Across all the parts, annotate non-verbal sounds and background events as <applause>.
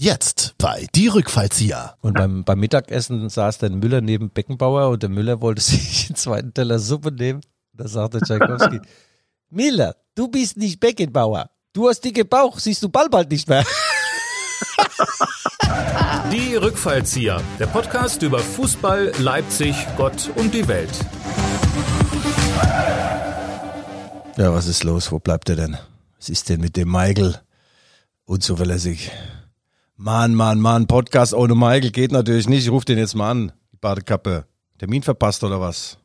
Jetzt bei Die Rückfallzieher. Und beim, beim Mittagessen saß dann Müller neben Beckenbauer und der Müller wollte <laughs> sich einen zweiten Teller Suppe nehmen. Da sagte Tchaikovsky, <laughs> Müller, du bist nicht Beckenbauer. Du hast dicke Bauch, siehst du bald bald nicht mehr. <laughs> Die Rückfallzieher, der Podcast über Fußball, Leipzig, Gott und die Welt. Ja, was ist los? Wo bleibt er denn? Was ist denn mit dem Michael? Unzuverlässig. Mann, Mann, Mann, Podcast ohne Michael geht natürlich nicht. Ich ruf den jetzt mal an. Die Badekappe. Termin verpasst oder was?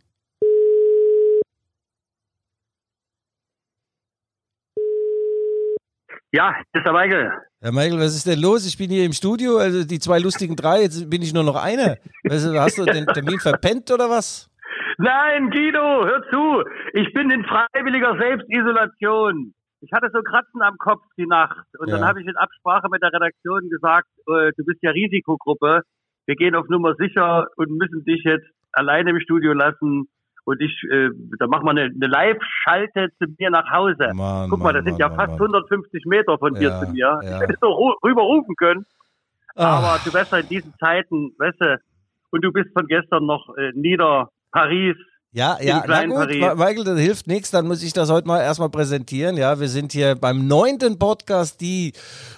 Ja, das ist der Michael. Herr Michael, was ist denn los? Ich bin hier im Studio, also die zwei lustigen drei, jetzt bin ich nur noch einer. Weißt du, hast du den Termin verpennt oder was? Nein, Guido, hör zu. Ich bin in freiwilliger Selbstisolation. Ich hatte so Kratzen am Kopf die Nacht. Und Ja. dann habe ich in Absprache mit der Redaktion gesagt, äh, du bist ja Risikogruppe. Wir gehen auf Nummer sicher und müssen dich jetzt alleine im Studio lassen. Und ich, äh, da machen wir eine, eine Live-Schalte zu mir nach Hause. Mann, Guck mal, Mann, das sind Mann, ja fast Mann. 150 Meter von dir Ja, zu mir. ja. Ich hätte so ru- rüberrufen können. Ah. Aber du weißt ja in diesen Zeiten, weißt du, und du bist von gestern noch äh, nieder Paris. Ja, ja, na gut, Paris. Michael, das hilft nichts, dann muss ich das heute mal erstmal präsentieren. Ja, wir sind hier beim neunten Podcast, die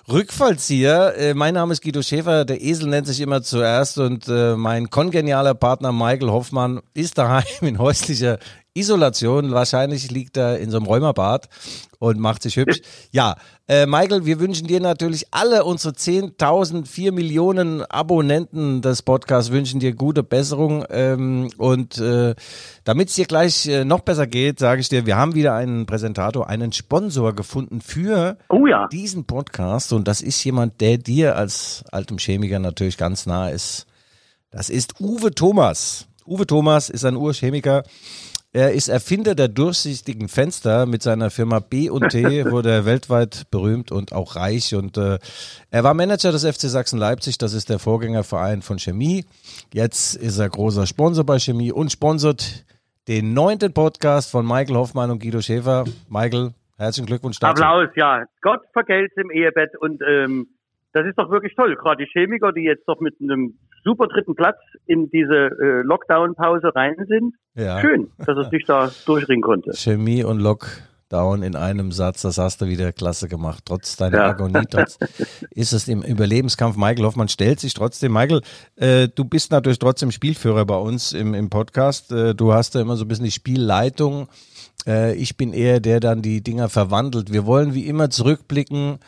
Rückfallzieher. Äh, mein Name ist Guido Schäfer, der Esel nennt sich immer zuerst und äh, mein kongenialer Partner Michael Hoffmann ist daheim in häuslicher Isolation. Wahrscheinlich liegt er in so einem Rheumabad und macht sich hübsch. Ja, äh, Michael, wir wünschen dir natürlich alle unsere 10.000, 4 Millionen Abonnenten des Podcasts wünschen dir gute Besserung ähm, und äh, damit es dir gleich äh, noch besser geht, sage ich dir, wir haben wieder einen Präsentator, einen Sponsor gefunden für Oh ja. diesen Podcast und das ist jemand, der dir als altem Chemiker natürlich ganz nah ist. Das ist Uwe Thomas. Uwe Thomas ist ein Urchemiker. Er ist Erfinder der durchsichtigen Fenster mit seiner Firma B&T, <laughs> wurde er weltweit berühmt und auch reich. Und äh, er war Manager des FC Sachsen-Leipzig, das ist der Vorgängerverein von Chemie. Jetzt ist er großer Sponsor bei Chemie und sponsert den neunten Podcast von Michael Hoffmann und Guido Schäfer. Michael, herzlichen Glückwunsch dazu. Applaus, ja. Gott vergelt's im Ehebett und ähm, das ist doch wirklich toll. Gerade die Chemiker, die jetzt doch mit einem super dritten Platz in diese äh, Lockdown-Pause rein sind. Ja. Schön, dass er sich da durchringen konnte. Chemie und Lockdown in einem Satz, das hast du wieder klasse gemacht. Trotz deiner Ja. Agonie, trotz <laughs> ist es im Überlebenskampf. Michael Hoffmann stellt sich trotzdem. Michael, äh, du bist natürlich trotzdem Spielführer bei uns im, im Podcast. Äh, du hast da immer so ein bisschen die Spielleitung. Äh, ich bin eher der, der dann die Dinger verwandelt. Wir wollen wie immer zurückblicken,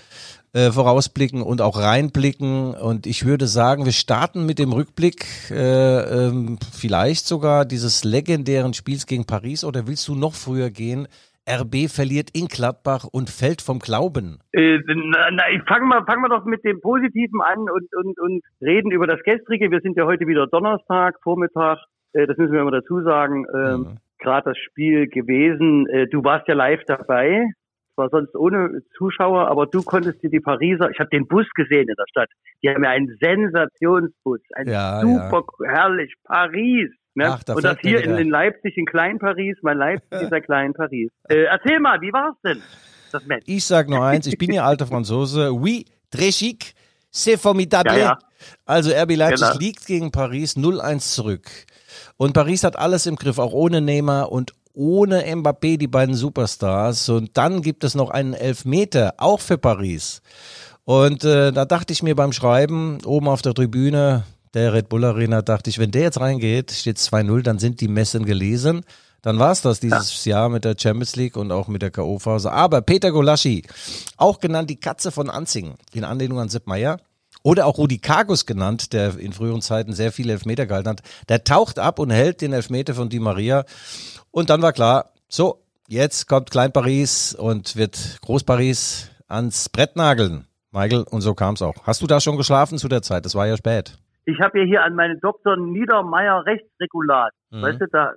äh, vorausblicken und auch reinblicken. Und ich würde sagen, wir starten mit dem Rückblick, äh, ähm, vielleicht sogar dieses legendären Spiels gegen Paris. Oder willst du noch früher gehen? RB verliert in Gladbach und fällt vom Glauben. Äh, na, na, ich fangen wir, wir doch mit dem Positiven an und, und, und reden über das Gestrige. Wir sind ja heute wieder Donnerstag, Vormittag. Äh, das müssen wir immer dazu sagen. Ähm, Mhm. Gerade das Spiel gewesen. Äh, du warst ja live dabei. Zwar sonst ohne Zuschauer, aber du konntest dir die Pariser, ich habe den Bus gesehen in der Stadt. Die haben ja einen Sensationsbus, ein Ja, super herrlich Paris. Ne? Ach, da und das hier in, in Leipzig, in Klein-Paris. Mein Leipzig <laughs> ist ja Klein-Paris. Äh, erzähl mal, wie war's denn, das Match? Ich sag nur eins, ich bin ja alter Franzose. Oui, très chic, c'est formidable. Ja, ja. Also RB Leipzig Genau. liegt gegen Paris 0-1 zurück. Und Paris hat alles im Griff, auch ohne Neymar und ohne Mbappé, die beiden Superstars. Und dann gibt es noch einen Elfmeter, auch für Paris. Und äh, da dachte ich mir beim Schreiben, oben auf der Tribüne der Red Bull Arena, dachte ich, wenn der jetzt reingeht, steht 2-0, dann sind die Messen gelesen. Dann war's das dieses Jahr mit der Champions League und auch mit der K.O.-Phase. Aber Peter Golaschi, auch genannt die Katze von Anzingen, in Anlehnung an Sepp Meyer, oder auch Rudi Kargus genannt, der in früheren Zeiten sehr viele Elfmeter gehalten hat, der taucht ab und hält den Elfmeter von Di Maria. Und dann war klar, so, jetzt kommt Klein Paris und wird Groß Paris ans Brett nageln. Michael, und so kam es auch. Hast du da schon geschlafen zu der Zeit? Das war ja spät. Ich habe ja hier an meinen Dr. Niedermeyer Rechtsregulat. Mhm. Weißt du, da,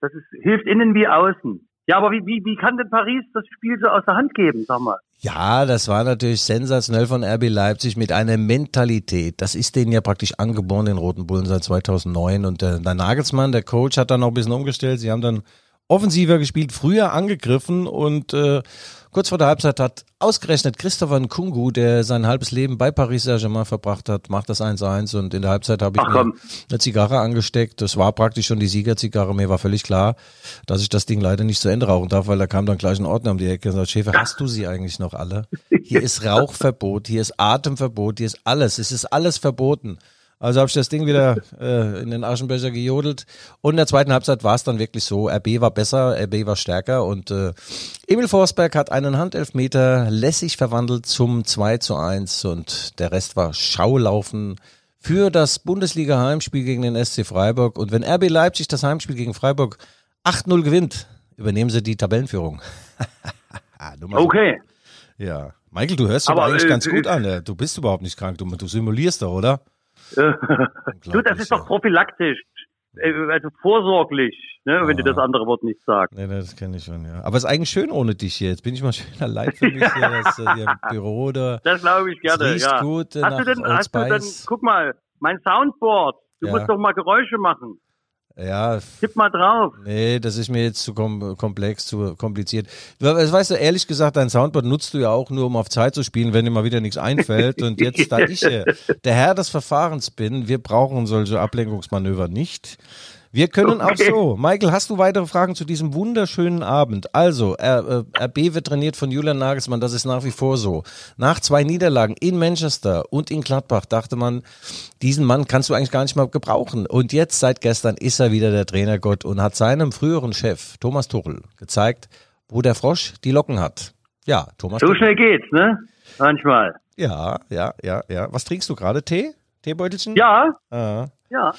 das ist, hilft innen wie außen. Ja, aber wie, wie, wie kann denn Paris das Spiel so aus der Hand geben, sag mal? Ja, das war natürlich sensationell von RB Leipzig mit einer Mentalität. Das ist denen ja praktisch angeboren, den Roten Bullen seit 2009. Und der, der Nagelsmann, der Coach, hat dann noch ein bisschen umgestellt. Sie haben dann offensiver gespielt, früher angegriffen und äh, Kurz vor der Halbzeit hat ausgerechnet Christopher Nkungu, der sein halbes Leben bei Paris Saint-Germain verbracht hat, macht das 1-1 und in der Halbzeit habe ich Ach, mir eine Zigarre angesteckt. Das war praktisch schon die Siegerzigarre. Mir war völlig klar, dass ich das Ding leider nicht zu Ende rauchen darf, weil da kam dann gleich ein Ordner um die Ecke und sagt, Schäfer, hast du sie eigentlich noch alle? Hier ist <laughs> Rauchverbot, hier ist Atemverbot, hier ist alles. Es ist alles verboten. Also habe ich das Ding wieder äh, in den Aschenbecher gejodelt. Und in der zweiten Halbzeit war es dann wirklich so, RB war besser, RB war stärker und äh, Emil Forsberg hat einen Handelfmeter lässig verwandelt zum 2 zu 1 und der Rest war Schaulaufen für das Bundesliga-Heimspiel gegen den SC Freiburg. Und wenn RB Leipzig das Heimspiel gegen Freiburg 8-0 gewinnt, übernehmen sie die Tabellenführung. <laughs> Okay. Ja. Michael, du hörst dich eigentlich äh, ganz äh, gut an. ne? Du bist überhaupt nicht krank. Du, du simulierst doch, oder? Du, das ist doch prophylaktisch. Äh, Also vorsorglich, ne, wenn du das andere Wort nicht sagst. Nee, nee, das kenne ich schon, ja. Aber es ist eigentlich schön ohne dich hier. Jetzt bin ich mal schön <laughs> allein für mich hier, das, äh, hier im <laughs> Büro da. Das glaube ich gerne, ja. gut, hast du denn, hast du denn, Spice. guck mal, mein Soundboard. Du Ja. musst doch mal Geräusche machen. Ja, Tipp mal drauf. nee, das ist mir jetzt zu kom komplex, zu kompliziert. Du, das weißt du, ehrlich gesagt, dein Soundboard nutzt du ja auch nur, um auf Zeit zu spielen, wenn dir mal wieder nichts einfällt. Und <laughs> jetzt, da ich der Herr des Verfahrens bin, wir brauchen solche Ablenkungsmanöver nicht. Wir können auch Okay. so. Michael, hast du weitere Fragen zu diesem wunderschönen Abend? Also, R, äh, RB wird trainiert von Julian Nagelsmann, das ist nach wie vor so. Nach zwei Niederlagen in Manchester und in Gladbach dachte man, diesen Mann kannst du eigentlich gar nicht mal gebrauchen. Und jetzt, seit gestern, ist er wieder der Trainergott und hat seinem früheren Chef, Thomas Tuchel, gezeigt, wo der Frosch die Locken hat. Ja, Thomas So Tuchel. schnell geht's, ne? Manchmal. Ja, ja, ja, ja. Was trinkst du gerade? Tee? Teebeutelchen? Ja, Ah. ja.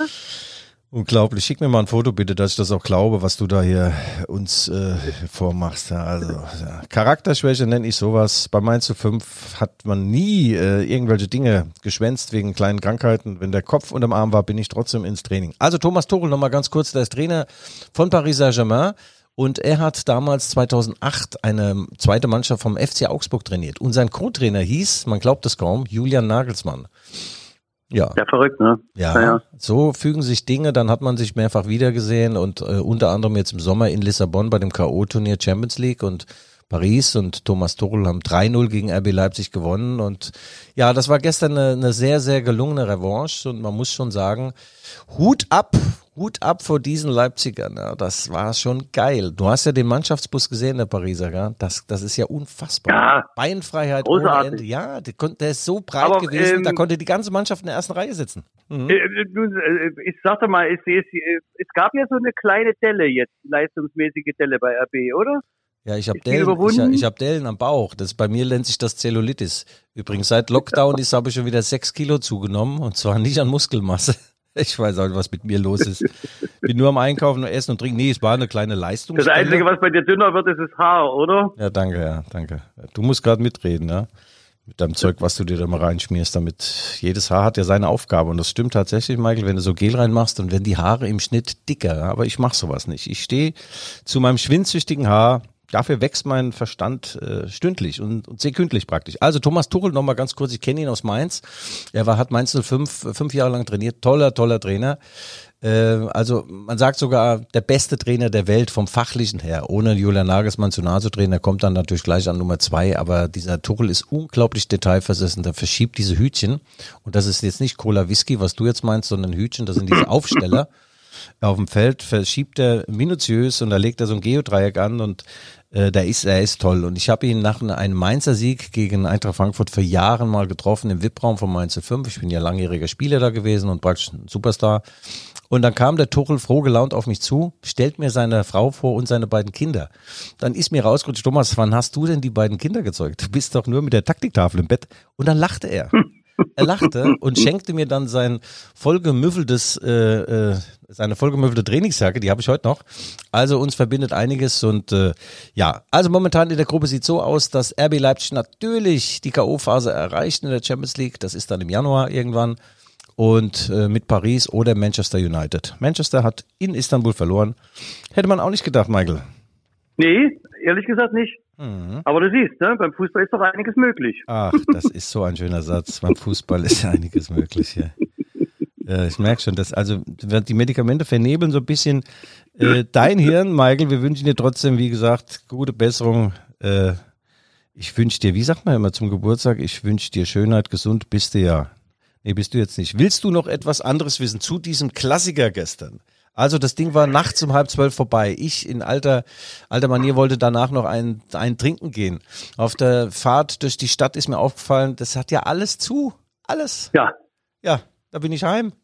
Unglaublich. Schick mir mal ein Foto bitte, dass ich das auch glaube, was du da hier uns äh, vormachst. Ja, also ja. Charakterschwäche nenne ich sowas. Bei Mainz zu 5 hat man nie äh, irgendwelche Dinge geschwänzt wegen kleinen Krankheiten. Wenn der Kopf unterm Arm war, bin ich trotzdem ins Training. Also Thomas Tuchel nochmal ganz kurz, der ist Trainer von Paris Saint-Germain. Und er hat damals 2008 eine zweite Mannschaft vom FC Augsburg trainiert. Und sein Co-Trainer hieß, man glaubt es kaum, Julian Nagelsmann. Ja. Ja, verrückt, ne? Ja, Ja, ja. so fügen sich Dinge, dann hat man sich mehrfach wiedergesehen und äh, unter anderem jetzt im Sommer in Lissabon bei dem K.O.-Turnier Champions League und Paris und Thomas Tuchel haben 3-0 gegen RB Leipzig gewonnen und ja, das war gestern eine, eine sehr, sehr gelungene Revanche und man muss schon sagen, Hut ab, Hut ab vor diesen Leipzigern, ja, das war schon geil. Du hast ja den Mannschaftsbus gesehen, der Pariser, ja? das, das ist ja unfassbar. Ja. Beinfreiheit ohne Großartig. Ende, ja, der, der ist so breit Aber, gewesen, ähm, da konnte die ganze Mannschaft in der ersten Reihe sitzen. Mhm. Äh, du, äh, Ich sagte mal, es, es, es gab ja so eine kleine Delle jetzt, leistungsmäßige Delle bei RB, oder? Ja, ich habe Dellen, ich, ich hab Dellen am Bauch. Das bei mir nennt sich das Zellulitis. Übrigens, seit Lockdown <laughs> ist, habe ich schon wieder sechs Kilo zugenommen und zwar nicht an Muskelmasse. <laughs> Ich weiß auch nicht, was mit mir los ist. Bin nur am Einkaufen und Essen und Trinken. Nee, es war eine kleine Leistung. Das Einzige, was bei dir dünner wird, ist das Haar, oder? Ja, danke, ja, danke. Du musst gerade mitreden, ja. Mit deinem Zeug, was du dir da mal reinschmierst, damit jedes Haar hat ja seine Aufgabe. Und das stimmt tatsächlich, Michael, wenn du so Gel reinmachst und wenn die Haare im Schnitt dicker, aber ich mache sowas nicht. Ich stehe zu meinem schwindsüchtigen Haar. Dafür wächst mein Verstand äh, stündlich und, und sekündlich praktisch. Also Thomas Tuchel noch mal ganz kurz, ich kenne ihn aus Mainz. Er war, hat Mainz 05 äh, fünf Jahre lang trainiert. Toller, toller Trainer. Äh, also man sagt sogar der beste Trainer der Welt vom Fachlichen her. Ohne Julian Nagelsmann zu nahe zu treten, der kommt dann natürlich gleich an Nummer zwei. Aber dieser Tuchel ist unglaublich detailversessen. Der verschiebt diese Hütchen. Und das ist jetzt nicht Cola Whisky, was du jetzt meinst, sondern Hütchen. Das sind diese <laughs> Aufsteller. Auf dem Feld verschiebt er minutiös und da legt er so ein Geodreieck an und äh, der ist, er ist toll. Und ich habe ihn nach einem Mainzer Sieg gegen Eintracht Frankfurt vor Jahren mal getroffen im VIP-Raum von Mainz 5. Ich bin ja langjähriger Spieler da gewesen und praktisch ein Superstar. Und dann kam der Tuchel froh gelaunt auf mich zu, stellt mir seine Frau vor und seine beiden Kinder. Dann ist mir rausgerutscht, Thomas, wann hast du denn die beiden Kinder gezeugt? Du bist doch nur mit der Taktiktafel im Bett. Und dann lachte er. Er lachte und schenkte mir dann sein vollgemüffeltes, äh, äh, seine vollgemüffelte Trainingsjacke, die habe ich heute noch. Also uns verbindet einiges und äh, ja, also momentan in der Gruppe sieht so aus, dass RB Leipzig natürlich die K.O.-Phase erreicht in der Champions League. Das ist dann im Januar irgendwann und äh, mit Paris oder Manchester United. Manchester hat in Istanbul verloren. Hätte man auch nicht gedacht, Michael. Nee, ehrlich gesagt nicht. Mhm. Aber du siehst, ne, beim Fußball ist doch einiges möglich. Ach, das ist so ein schöner Satz. Beim Fußball ist ja einiges möglich hier. Ja, ich merke schon, dass also die Medikamente vernebeln so ein bisschen äh, dein Hirn, Michael. Wir wünschen dir trotzdem, wie gesagt, gute Besserung. Äh, Ich wünsche dir, wie sagt man immer zum Geburtstag, ich wünsche dir Schönheit, gesund, bist du ja. Nee, bist du jetzt nicht. Willst du noch etwas anderes wissen zu diesem Klassiker gestern? Also das Ding war nachts um halb zwölf vorbei. Ich in alter, alter Manier wollte danach noch ein, ein Trinken gehen. Auf der Fahrt durch die Stadt ist mir aufgefallen, das hat ja alles zu. Alles. Ja. Ja, da bin ich heim. <laughs>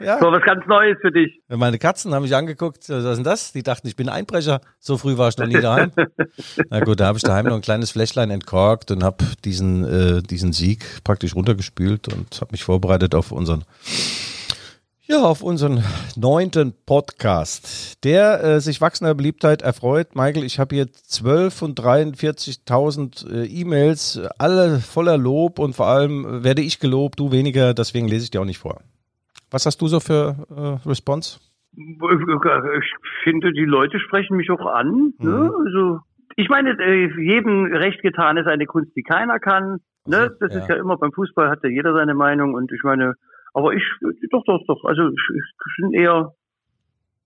Ja. So was ganz Neues für dich. Meine Katzen haben mich angeguckt, was ist denn das? Die dachten, ich bin Einbrecher. So früh war ich noch nie daheim. <laughs> Na gut, da habe ich daheim noch ein kleines Fläschlein entkorkt und habe diesen, äh, diesen Sieg praktisch runtergespült und habe mich vorbereitet auf unseren ja, auf unseren neunten Podcast, der äh, sich wachsender Beliebtheit erfreut. Michael, ich habe hier 12 von 43.000 äh, E-Mails, alle voller Lob und vor allem werde ich gelobt, du weniger, deswegen lese ich dir auch nicht vor. Was hast du so für äh, Response? Ich finde, die Leute sprechen mich auch an. Mhm. Ne? Also, ich meine, äh, jedem recht getan ist eine Kunst, die keiner kann. Ne? Das ja. ist ja immer beim Fußball hat ja jeder seine Meinung und ich meine, aber ich, doch, doch, doch. Also ich, bin eher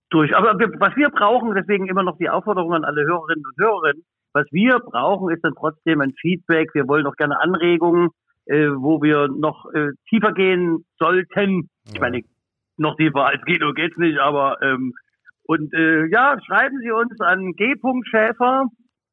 durch. Aber wir, was wir brauchen, deswegen immer noch die Aufforderung an alle Hörerinnen und Hörer, was wir brauchen, ist dann trotzdem ein Feedback. Wir wollen doch gerne Anregungen, äh, wo wir noch äh, tiefer gehen sollten. Ich meine, noch tiefer als Guido geht's nicht, aber ähm, und äh, ja, schreiben Sie uns an g.schäfer.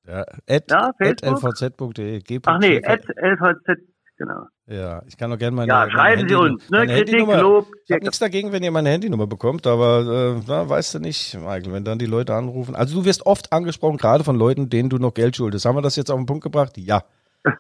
Ja, at, Ja, at lvz.de. g. Ach nee, at lvz, genau. Ja, ich kann doch gerne meine. Ja, meine schreiben Sie Handynummer- uns. Ne? meine Kritik, Handynummer- Lob. Ich habe nichts dagegen, wenn ihr meine Handynummer bekommt, aber äh, na, weißt du nicht, Michael, wenn dann die Leute anrufen. Also du wirst oft angesprochen, gerade von Leuten, denen du noch Geld schuldest. Haben wir das jetzt auf den Punkt gebracht? Ja. <laughs>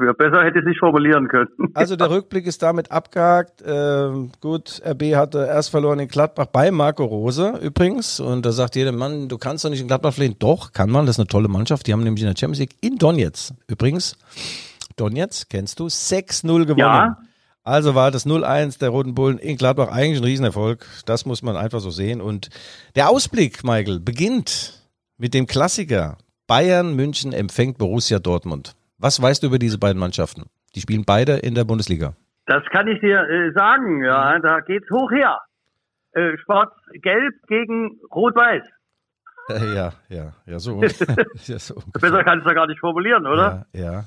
Ja, besser hätte ich es nicht formulieren können. <laughs> Also der Rückblick ist damit abgehakt. Ähm, gut, RB hatte erst verloren in Gladbach bei Marco Rose übrigens. Und da sagt jeder Mann, du kannst doch nicht in Gladbach verlieren. Doch, kann man. Das ist eine tolle Mannschaft. Die haben nämlich in der Champions League in Donetsk übrigens. Donetsk, kennst du? 6-0 gewonnen. Ja. Also war das 0-1 der Roten Bullen in Gladbach eigentlich ein Riesenerfolg. Das muss man einfach so sehen. Und der Ausblick, Michael, beginnt mit dem Klassiker. Bayern München empfängt Borussia Dortmund. Was weißt du über diese beiden Mannschaften? Die spielen beide in der Bundesliga. Das kann ich dir äh, sagen, ja, da geht's hoch her. Äh, Schwarz-Gelb gegen Rot-Weiß. Äh, ja, ja, ja, so. <laughs> <laughs> ja, so. Besser kannst du gar nicht formulieren, oder? Ja, ja.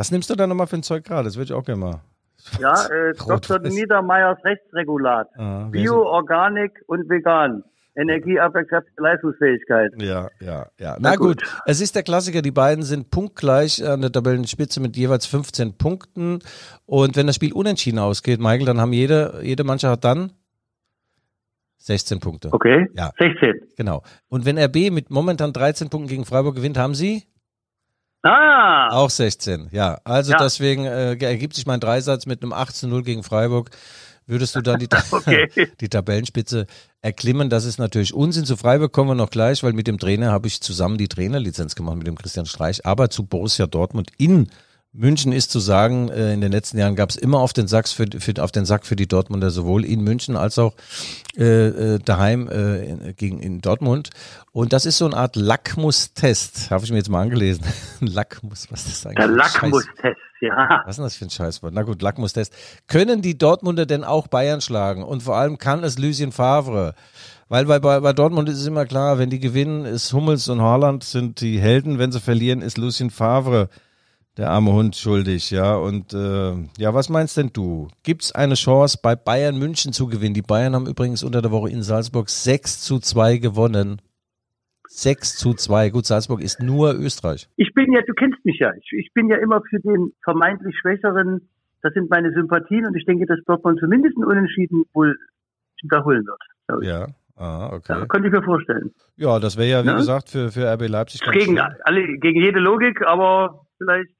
Was nimmst du da nochmal für ein Zeug gerade? Das würde ich auch gerne mal. Ja, äh, <laughs> Dr. Niedermeyers Rechtsregulat. Ah, Bio, Organik und vegan. Energieabwehrkraft, Leistungsfähigkeit. Ja, ja, ja. Na gut, es ist der Klassiker. Die beiden sind punktgleich an der Tabellenspitze mit jeweils 15 Punkten. Und wenn das Spiel unentschieden ausgeht, Michael, dann haben jede, jede Mannschaft hat dann 16 Punkte. Okay. Ja. 16. Genau. Und wenn RB mit momentan 13 Punkten gegen Freiburg gewinnt, haben sie Ah, auch 16. Ja, also Ja. deswegen äh, ergibt sich mein Dreisatz mit einem 18-0 gegen Freiburg. Würdest du dann die, <laughs> Okay. <laughs> die Tabellenspitze erklimmen? Das ist natürlich Unsinn. Zu Freiburg kommen wir noch gleich, weil mit dem Trainer habe ich zusammen die Trainerlizenz gemacht mit dem Christian Streich. Aber zu Borussia Dortmund in München ist zu sagen, äh, in den letzten Jahren gab es immer auf den, Sack für, für, auf den Sack für die Dortmunder, sowohl in München als auch äh, äh, daheim äh, in, gegen in Dortmund. Und das ist so eine Art Lackmustest, habe ich mir jetzt mal angelesen. <laughs> Lackmus, was ist das eigentlich? der Lackmustest, ja. was ist denn das für ein Scheißwort? Na gut, Lackmustest. Können die Dortmunder denn auch Bayern schlagen? Und vor allem kann es Lucien Favre? Weil bei, bei, bei Dortmund ist es immer klar, wenn die gewinnen, ist Hummels und Haaland sind die Helden. Wenn sie verlieren, ist Lucien Favre der arme Hund schuldig, ja. Und äh, ja, was meinst denn du? Gibt es eine Chance, bei Bayern München zu gewinnen? Die Bayern haben übrigens unter der Woche in Salzburg 6 zu 2 gewonnen. 6 zu 2. Gut, Salzburg ist nur Österreich. Ich bin ja, du kennst mich ja. Ich, ich bin ja immer für den vermeintlich Schwächeren. Das sind meine Sympathien und ich denke, dass Dortmund zumindest einen Unentschieden wohl wiederholen wird. Ja. Ah, okay. Ja, könnte ich mir vorstellen. Ja, das wäre ja, wie Ja? gesagt, für, für RB Leipzig ganz Gegen, alle, gegen jede Logik, aber vielleicht.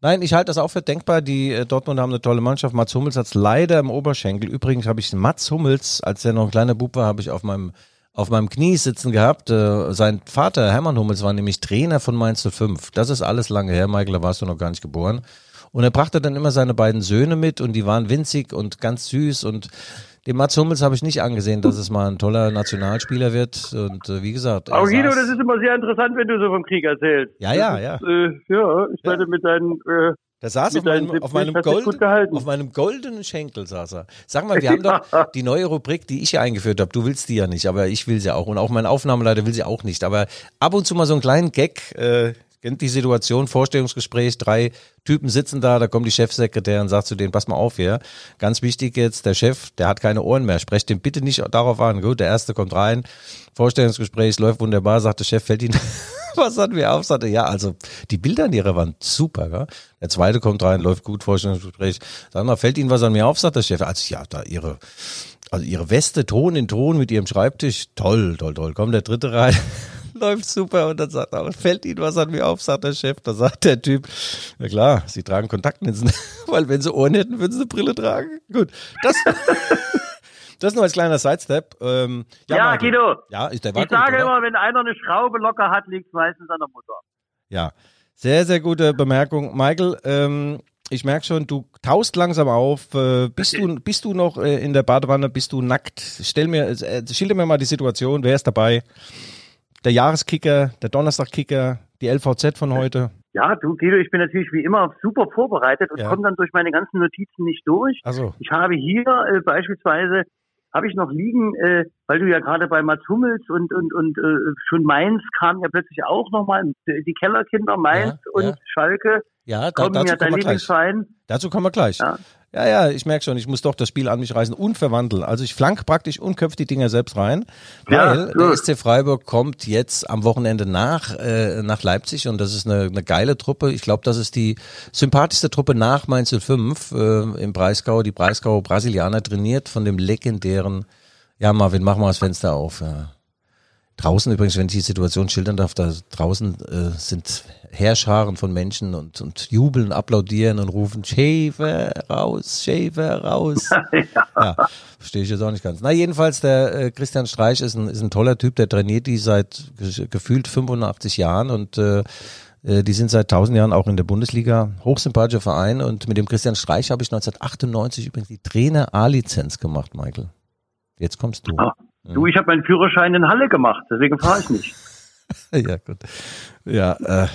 Nein, ich halte das auch für denkbar. Die äh, Dortmunder haben eine tolle Mannschaft. Mats Hummels hat leider im Oberschenkel. Übrigens habe ich Mats Hummels, als er noch ein kleiner Bub war, habe ich auf meinem auf meinem Knie sitzen gehabt. Äh, sein Vater, Hermann Hummels, war nämlich Trainer von Mainz 05. Das ist alles lange her, Michael, da warst du noch gar nicht geboren. Und er brachte dann immer seine beiden Söhne mit und die waren winzig und ganz süß und dem Mats Hummels habe ich nicht angesehen, dass es mal ein toller Nationalspieler wird. Und äh, wie gesagt, er Aber Guido, das ist immer sehr interessant, wenn du so vom Krieg erzählst. Ja, ja, ja. Ist, äh, ja, ich meine, mit deinen, äh, Der saß auf meinem, auf, meinem 70 hast du gut Golden, gehalten. auf meinem goldenen Schenkel saß er. Sag mal, wir haben doch die neue Rubrik, die ich hier eingeführt habe. Du willst die ja nicht, aber ich will sie auch. Und auch mein Aufnahmeleiter will sie auch nicht. Aber ab und zu mal so einen kleinen Gag, äh, kennt die Situation, Vorstellungsgespräch, drei Typen sitzen da, da kommt die Chefsekretärin sagt zu denen, pass mal auf hier, ganz wichtig jetzt, der Chef, der hat keine Ohren mehr, sprecht den bitte nicht darauf an. Gut, der erste kommt rein, Vorstellungsgespräch, läuft wunderbar, sagt der Chef, fällt Ihnen <laughs> was hatten wir auf? Sagte, ja, also die Bilder an ihrer Wand, super, gell? Der zweite kommt rein, läuft gut, Vorstellungsgespräch. Sag mal, fällt Ihnen was an mir auf, sagt der Chef. Also ja, da ihre, also ihre Weste, Ton in Ton mit ihrem Schreibtisch, toll, toll, toll. Kommt der dritte rein, <laughs> läuft super und dann sagt er, fällt Ihnen was an mir auf, sagt der Chef. Da sagt der Typ, ja klar, Sie tragen Kontaktlinsen, <laughs> weil wenn Sie Ohren hätten, würden Sie eine Brille tragen. Gut, das... <laughs> Das nur als kleiner Sidestep. Ähm, ja, ja Guido. Ja, ist der Ich sage oder? immer, wenn einer eine Schraube locker hat, liegt es meistens an der Mutter. Ja, sehr, sehr gute Bemerkung. Michael, ähm, ich merke schon, du taust langsam auf. Äh, bist, du, bist du noch äh, in der Badewanne? Bist du nackt? Stell mir, äh, schilder mir mal die Situation. Wer ist dabei? Der Jahreskicker, der Donnerstagkicker, die LVZ von heute? Ja, du Guido, ich bin natürlich wie immer super vorbereitet und ja. komme dann durch meine ganzen Notizen nicht durch. Also. Ich habe hier äh, beispielsweise habe ich noch liegen, äh, weil du ja gerade bei Mats Hummels und und und äh, schon Mainz kam ja plötzlich auch nochmal die Kellerkinder Mainz ja, und ja. Schalke. Ja, da, kommen dazu ja dein Lieblingsverein. Dazu kommen wir gleich. Ja. Ja, ja, ich merke schon, ich muss doch das Spiel an mich reißen und verwandeln. Also ich flank praktisch und köpfe die Dinger selbst rein, weil ja, der SC Freiburg kommt jetzt am Wochenende nach, äh, nach Leipzig und das ist eine, eine geile Truppe. Ich glaube, das ist die sympathischste Truppe nach Mainz 05 äh, im Breisgau. Die Breisgau Brasilianer trainiert von dem legendären, ja Marvin, mach mal das Fenster auf. Ja. Draußen übrigens, wenn ich die Situation schildern darf, da draußen äh, sind Herrscharen von Menschen und, und jubeln, applaudieren und rufen Schäfer raus, Schäfer raus. <laughs> ja. ja, verstehe ich jetzt auch nicht ganz. Na, jedenfalls, der äh, Christian Streich ist ein, ist ein toller Typ, der trainiert die seit gefühlt 85 Jahren und äh, äh, die sind seit 1000 Jahren auch in der Bundesliga. Hochsympathischer Verein und mit dem Christian Streich habe ich 1998 übrigens die Trainer A-Lizenz gemacht, Michael. Jetzt kommst du. Du, ich habe meinen Führerschein in Halle gemacht, deswegen fahre ich nicht. <laughs> ja, gut. Ja, äh,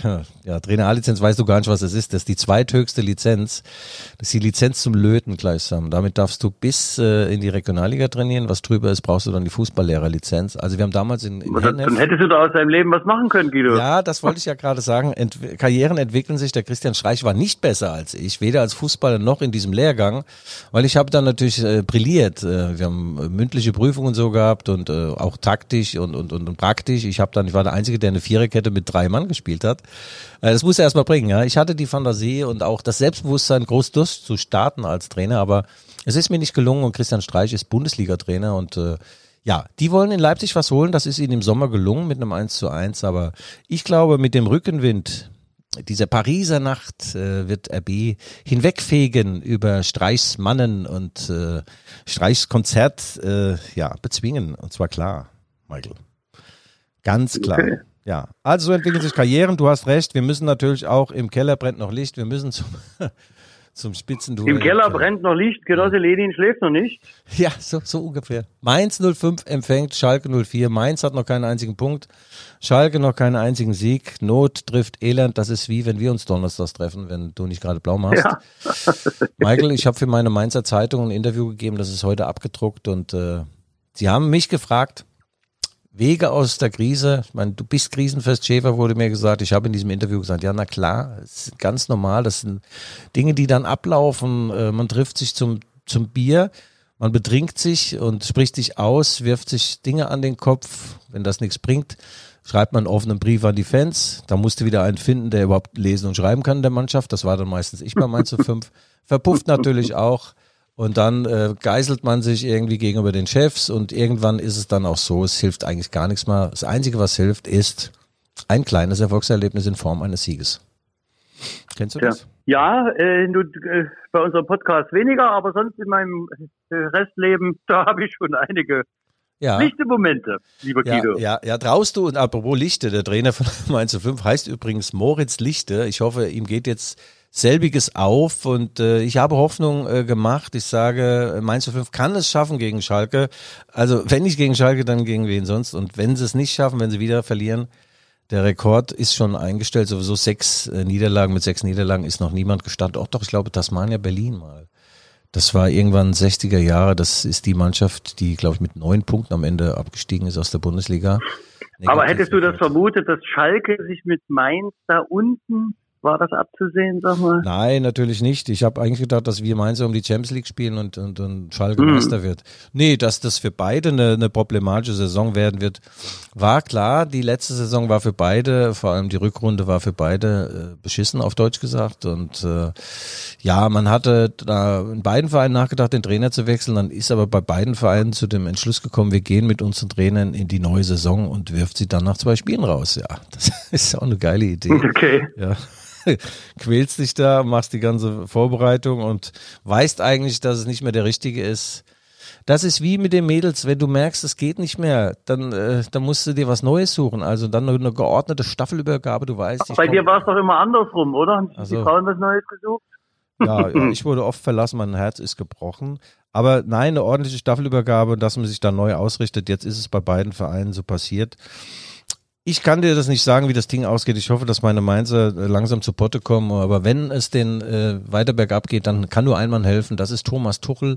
ja, Trainer A-Lizenz weißt du gar nicht, was das ist. Das ist die zweithöchste Lizenz. Das ist die Lizenz zum Löten gleichsam. Damit darfst du bis äh, in die Regionalliga trainieren. Was drüber ist, brauchst du dann die Fußballlehrerlizenz. Also wir haben damals in, in dann, dann hättest du da aus deinem Leben was machen können, Guido. Ja, das wollte ich ja gerade sagen. Ent Karrieren entwickeln sich. Der Christian Streich war nicht besser als ich, weder als Fußballer noch in diesem Lehrgang, weil ich habe dann natürlich äh, brilliert. Äh, wir haben äh, mündliche Prüfungen so gehabt und äh, auch taktisch und, und, und, und praktisch. Ich habe dann, ich war der Einzige, der eine Viererkette mit drei Mann gespielt hat. Äh, das muss er erstmal bringen. Ja. Ich hatte die Fantasie und auch das Selbstbewusstsein, groß zu starten als Trainer, aber es ist mir nicht gelungen und Christian Streich ist Bundesliga-Trainer und äh, ja, die wollen in Leipzig was holen. Das ist ihnen im Sommer gelungen mit einem 1 zu 1. Aber ich glaube, mit dem Rückenwind dieser Pariser Nacht äh, wird RB hinwegfegen über Streichs Mannen und äh, Streichs Konzert äh, ja, bezwingen. Und zwar klar, Michael. Ganz klar. Okay. Ja, also so entwickeln sich Karrieren. Du hast recht. Wir müssen natürlich auch im Keller brennt noch Licht. Wir müssen zum, <laughs> zum Spitzenduell. Im Keller brennt noch Licht. Genosse Lenin schläft noch nicht. <laughs> Ja, so, so ungefähr. Mainz 05 empfängt Schalke 04. Mainz hat noch keinen einzigen Punkt. Schalke noch keinen einzigen Sieg. Not trifft Elend. Das ist wie wenn wir uns donnerstags treffen, wenn du nicht gerade blau machst. Ja. <laughs> Michael, ich habe für meine Mainzer Zeitung ein Interview gegeben. Das ist heute abgedruckt und äh, sie haben mich gefragt, Wege aus der Krise. Ich meine, du bist krisenfest, Schäfer, wurde mir gesagt. Ich habe in diesem Interview gesagt, ja, na klar, ist ganz normal. Das sind Dinge, die dann ablaufen. Äh, man trifft sich zum, zum Bier, man betrinkt sich und spricht sich aus, wirft sich Dinge an den Kopf. Wenn das nichts bringt, schreibt man einen offenen Brief an die Fans. Da musste wieder einen finden, der überhaupt lesen und schreiben kann in der Mannschaft. Das war dann meistens ich bei Mainz 5. Verpufft natürlich auch. Und dann äh, geißelt man sich irgendwie gegenüber den Chefs und irgendwann ist es dann auch so, es hilft eigentlich gar nichts mehr. Das Einzige, was hilft, ist ein kleines Erfolgserlebnis in Form eines Sieges. Kennst du das? Ja, äh, du, äh, bei unserem Podcast weniger, aber sonst in meinem Restleben, <laughs> da habe ich schon einige ja. Lichte Momente, lieber ja, Guido. Ja, ja, traust du, und apropos Lichte, der Trainer von <laughs> Mainz 5 heißt übrigens Moritz Lichte. Ich hoffe, ihm geht jetzt selbiges auf und äh, ich habe Hoffnung äh, gemacht. Ich sage, Mainz 05 kann es schaffen gegen Schalke. Also wenn nicht gegen Schalke, dann gegen wen sonst. Und wenn sie es nicht schaffen, wenn sie wieder verlieren, der Rekord ist schon eingestellt. Sowieso sechs äh, Niederlagen mit sechs Niederlagen ist noch niemand gestanden. Auch doch, ich glaube, Tasmania Berlin mal. Das war irgendwann 60er Jahre. Das ist die Mannschaft, die, glaube ich, mit neun Punkten am Ende abgestiegen ist aus der Bundesliga. Aber hättest du das vermutet, dass Schalke sich mit Mainz da unten war das abzusehen, sag mal? Nein, natürlich nicht. Ich habe eigentlich gedacht, dass wir Mainz um die Champions League spielen und, und, und Schalke mhm. Meister wird. Nee, dass das für beide eine, eine problematische Saison werden wird, war klar. Die letzte Saison war für beide, vor allem die Rückrunde war für beide äh, beschissen, auf Deutsch gesagt. Und äh, ja, man hatte da in beiden Vereinen nachgedacht, den Trainer zu wechseln. Dann ist aber bei beiden Vereinen zu dem Entschluss gekommen, wir gehen mit unseren Trainern in die neue Saison und wirft sie dann nach zwei Spielen raus. Ja, <laughs> das ist auch eine geile Idee. Okay. Ja. <laughs> quälst dich da, machst die ganze Vorbereitung und weißt eigentlich, dass es nicht mehr der richtige ist. Das ist wie mit den Mädels, wenn du merkst, es geht nicht mehr, dann, äh, dann musst du dir was Neues suchen. Also dann eine geordnete Staffelübergabe, du weißt. Bei dir war es doch immer andersrum, oder? Haben also, die Frauen was Neues gesucht? Ja, ja, <laughs> ich wurde oft verlassen, mein Herz ist gebrochen. Aber nein, eine ordentliche Staffelübergabe, dass man sich da neu ausrichtet. Jetzt ist es bei beiden Vereinen so passiert. Ich kann dir das nicht sagen, wie das Ding ausgeht. Ich hoffe, dass meine Mainzer äh, langsam zu Potte kommen. Aber wenn es den äh, weiter bergab geht, dann kann nur ein Mann helfen. Das ist Thomas Tuchel.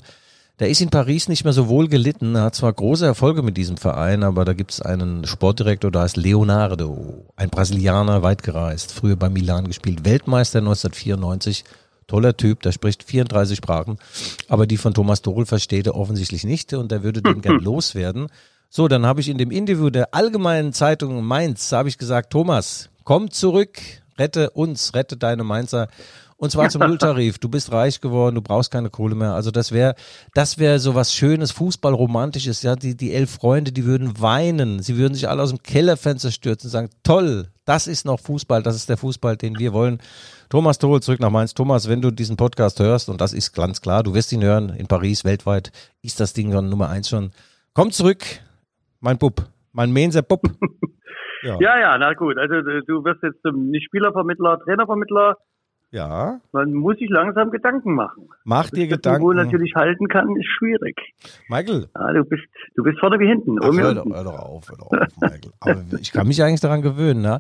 Der ist in Paris nicht mehr so wohl gelitten. Er hat zwar große Erfolge mit diesem Verein, aber da gibt es einen Sportdirektor, da ist Leonardo, ein Brasilianer, weit gereist, früher bei Milan gespielt, Weltmeister 1994. Toller Typ, der spricht 34 Sprachen, aber die von Thomas Tuchel versteht er offensichtlich nicht und er würde den gern <laughs> loswerden. So, dann habe ich in dem Interview der Allgemeinen Zeitung Mainz, habe ich gesagt, Thomas, komm zurück, rette uns, rette deine Mainzer. Und zwar zum <laughs> Nulltarif. Du bist reich geworden, du brauchst keine Kohle mehr. Also das wäre, das wäre so was Schönes, Fußballromantisches. Ja, die, die elf Freunde, die würden weinen. Sie würden sich alle aus dem Kellerfenster stürzen und sagen, toll, das ist noch Fußball, das ist der Fußball, den wir wollen. Thomas Tohl, zurück nach Mainz. Thomas, wenn du diesen Podcast hörst, und das ist ganz klar, du wirst ihn hören, in Paris, weltweit, ist das Ding schon Nummer eins schon. Komm zurück, mein Bub, mein Menser Bub. <laughs> Ja. ja, ja, na gut. Also du wirst jetzt nicht Spielervermittler, Trainervermittler. Ja. Man muss sich langsam Gedanken machen. Mach dir Gedanken. Wo natürlich halten kann, ist schwierig. Michael. Ja, du bist, du bist vorne wie hinten. Ach, hör, doch, hör doch auf, hör doch auf, Michael. Aber ich kann mich eigentlich daran gewöhnen, ne?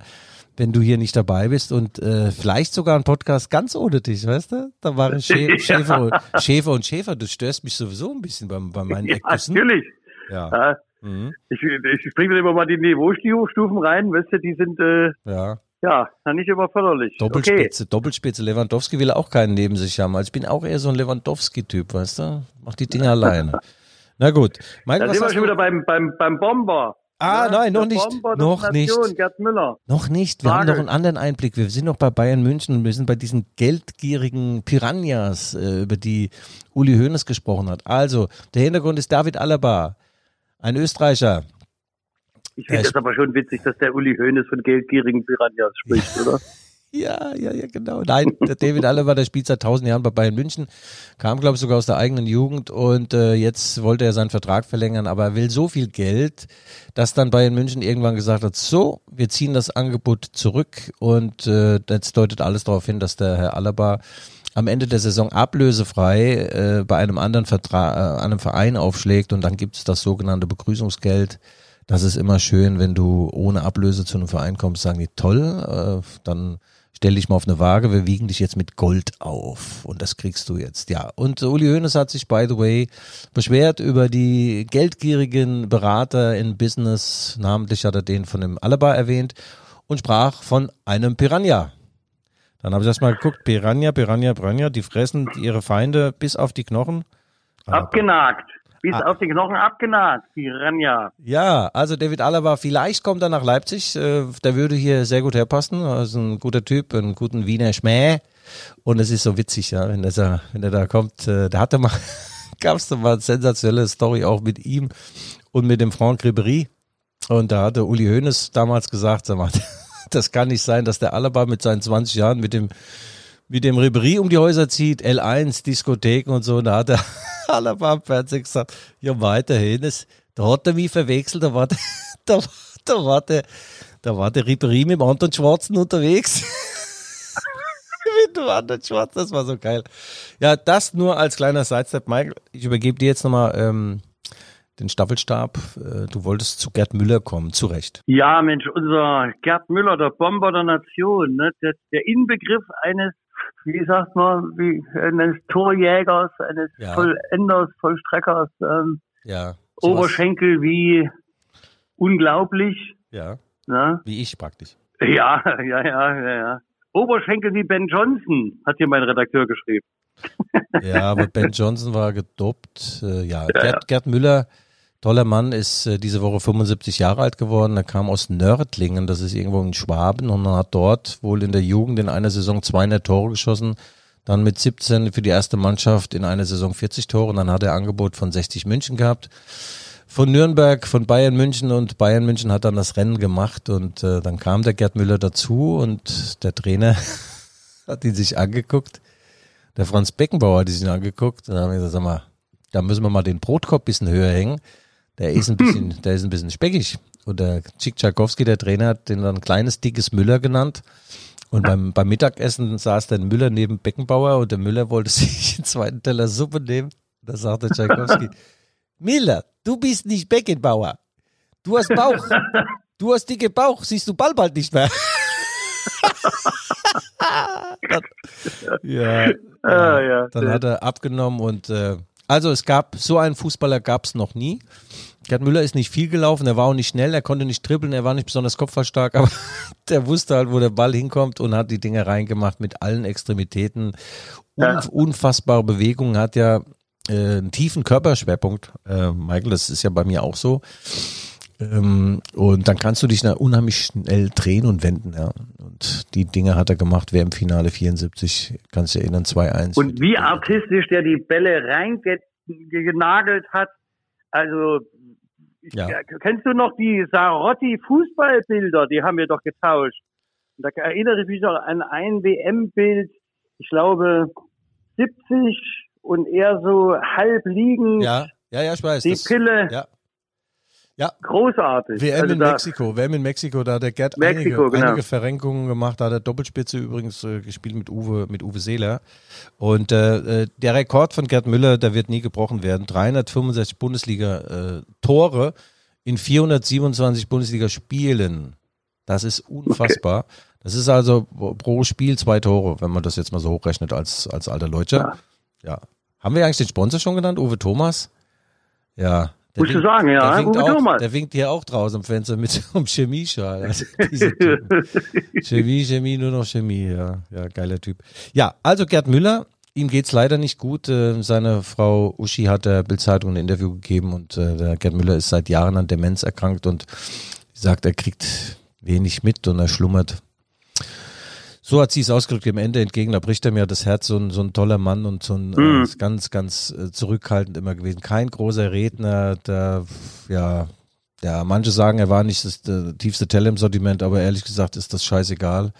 wenn du hier nicht dabei bist und äh, vielleicht sogar ein Podcast ganz ohne dich, weißt du? Da waren <laughs> Schä Schäfer, und, Schäfer und Schäfer. Du störst mich sowieso ein bisschen bei, bei meinen ja. Natürlich. Ja. Mhm. Ich, ich bringe immer mal die Niveaustufen rein, weißt du, die sind äh, ja. Ja, nicht immer förderlich. Doppelspitze, okay. Doppelspitze. Lewandowski will auch keinen neben sich haben. Also ich bin auch eher so ein Lewandowski-Typ, weißt du? Mach die Dinge <laughs> alleine. Na gut. Michael, da sind wir schon wieder beim, beim, beim Bomber. Ah, ja, nein, noch nicht. Bomber noch nicht. Gerd Müller. Noch nicht. Wir Frage. haben noch einen anderen Einblick. Wir sind noch bei Bayern München und wir sind bei diesen geldgierigen Piranhas, äh, über die Uli Hoeneß gesprochen hat. Also, der Hintergrund ist David Alaba. Ein Österreicher. Ich finde es aber schon witzig, dass der Uli Hoeneß von geldgierigen Piranhas spricht, <laughs> oder? Ja, ja, ja, genau. Nein, der David Alaba, der spielt seit tausend Jahren bei Bayern München, kam, glaube ich, sogar aus der eigenen Jugend und äh, jetzt wollte er seinen Vertrag verlängern, aber er will so viel Geld, dass dann Bayern München irgendwann gesagt hat, so, wir ziehen das Angebot zurück und äh, jetzt deutet alles darauf hin, dass der Herr Alaba am Ende der Saison ablösefrei äh, bei einem anderen Vertrag, äh, einem Verein aufschlägt und dann gibt es das sogenannte Begrüßungsgeld. Das ist immer schön, wenn du ohne Ablöse zu einem Verein kommst, sagen die toll, äh, dann stell dich mal auf eine Waage, wir wiegen dich jetzt mit Gold auf und das kriegst du jetzt. Ja, und Uli Hoeneß hat sich, by the way, beschwert über die geldgierigen Berater in Business, namentlich hat er den von dem Alaba erwähnt und sprach von einem Piranha. Dann habe ich erstmal geguckt, Piranha, Piranha, Piranha, die fressen ihre Feinde bis auf die Knochen. Abgenagt. Bis ah. auf die Knochen abgenagt, Piranha. Ja, also David Alaba, vielleicht kommt er nach Leipzig. Äh, der würde hier sehr gut herpassen. Also ein guter Typ, einen guten Wiener Schmäh. Und es ist so witzig, ja, wenn, er, wenn er da kommt. Äh, da hatte mal, gab es da mal eine sensationelle Story auch mit ihm und mit dem Franck Ribéry. Und da hatte Uli Hoeneß damals gesagt, sag mal, <laughs> das kann nicht sein, dass der Alaba mit seinen 20 Jahren mit dem mit dem Ribéry um die Häuser zieht, L1, Diskotheken und so. Und da hat der Alaba am Fernsehen gesagt, ja weiterhin, das, da hat er mich verwechselt, da war der, <laughs> da, da war der, da war der Ribéry mit dem Anton Schwarzen unterwegs. <laughs> mit dem Anton Schwarzen, das war so geil. Ja, das nur als kleiner Sidestep. Michael, ich übergebe dir jetzt nochmal ähm, den Staffelstab. Äh, du wolltest zu Gerd Müller kommen, zu Recht. Ja, Mensch, unser Gerd Müller, der Bomber der Nation, ne? der, der Inbegriff eines wie sagt man, wie eines Torjägers, eines Ja. Vollenders, Vollstreckers, ähm, Ja. Oberschenkel wie unglaublich. Ja. Ne? Wie ich praktisch. Ja, <laughs> ja, ja, ja, ja. Oberschenkel wie Ben Johnson, hat hier mein Redakteur geschrieben. Ja, aber Ben <laughs> Johnson war gedopt. Äh, ja, Gerd, Gerd Müller, toller Mann, ist äh, diese Woche 75 Jahre alt geworden. Er kam aus Nördlingen, das ist irgendwo in Schwaben, und hat dort wohl in der Jugend in einer Saison 200 Tore geschossen. Dann mit 17 für die erste Mannschaft in einer Saison 40 Tore. Und dann hat er Angebot von 60 München gehabt. Von Nürnberg, von Bayern München und Bayern München hat dann das Rennen gemacht und äh, dann kam der Gerd Müller dazu und der Trainer <laughs> hat ihn sich angeguckt der Franz Beckenbauer hat sich ihn angeguckt und dann haben wir gesagt, sag mal, da müssen wir mal den Brotkorb bisschen höher hängen. Der ist ein bisschen, <laughs> der ist ein bisschen speckig. Und der Chick Tchaikovsky, der Trainer, hat den dann kleines, dickes Müller genannt. Und beim, beim Mittagessen saß der Müller neben Beckenbauer und der Müller wollte <laughs> sich einen zweiten Teller Suppe nehmen. Da sagte Tchaikovsky, <laughs> Müller, du bist nicht Beckenbauer. Du hast Bauch. Du hast dicke Bauch, siehst du bald bald nicht mehr. Dann- ja, Ah, ja. dann hat er abgenommen und äh, also es gab so einen Fußballer gab es noch nie. Gerd Müller ist nicht viel gelaufen, er war auch nicht schnell, er konnte nicht dribbeln, er war nicht besonders kopfballstark, <laughs> aber der wusste halt, wo der Ball hinkommt und hat die Dinge reingemacht mit allen Extremitäten. Un Ja. Unfassbare Bewegungen, hat ja äh, einen tiefen Körperschwerpunkt. Äh, Michael, das ist ja bei mir auch so. Ähm, und dann kannst du dich da unheimlich schnell drehen und wenden, ja. Und die Dinge hat er gemacht, wer im Finale 74, kannst du erinnern, 2-1. Und wie artistisch der die Bälle reingenagelt hat. Also, Ja. kennst du noch die Sarotti Fußballbilder? Die haben wir doch getauscht. Und da erinnere ich mich noch an ein WM-Bild, ich glaube 70 und eher so halb liegend, Ja, ja, ja, ich weiß. die das- Pille, Ja. Ja, großartig. WM Also in Mexiko, WM in Mexiko, da hat der Gerd Mexiko, einige, genau. einige Verrenkungen gemacht, da hat er Doppelspitze übrigens äh, gespielt mit Uwe, mit Uwe Seeler. Und äh, äh, der Rekord von Gerd Müller, der wird nie gebrochen werden. 365 Bundesliga-Tore in 427 Bundesliga-Spielen. Das ist unfassbar. Das ist also pro Spiel zwei Tore, wenn man das jetzt mal so hochrechnet als, als alter Leutscher. Ja. Ja. Haben wir eigentlich den Sponsor schon genannt? Uwe Thomas? Ja. Der du winkt- sagen, ja, der winkt, auch, der winkt hier auch draußen am Fenster mit <laughs> um Chemieschal. Also. <laughs> Chemie, Chemie, nur noch Chemie, ja. Ja, geiler Typ. Ja, also Gerd Müller, ihm geht's leider nicht gut. Äh, Seine Frau Uschi hat der Bildzeitung ein Interview gegeben und äh, der Gerd Müller ist seit Jahren an Demenz erkrankt und sagt, er kriegt wenig mit und er schlummert. So hat sie es ausgedrückt im Ende entgegen. Da bricht er mir das Herz, so ein, so ein toller Mann und so ein Mhm. äh, ganz, ganz äh, zurückhaltend immer gewesen. Kein großer Redner, der, ja, ja, manche sagen, er war nicht das äh, tiefste Teller im Sortiment, aber ehrlich gesagt ist das scheißegal.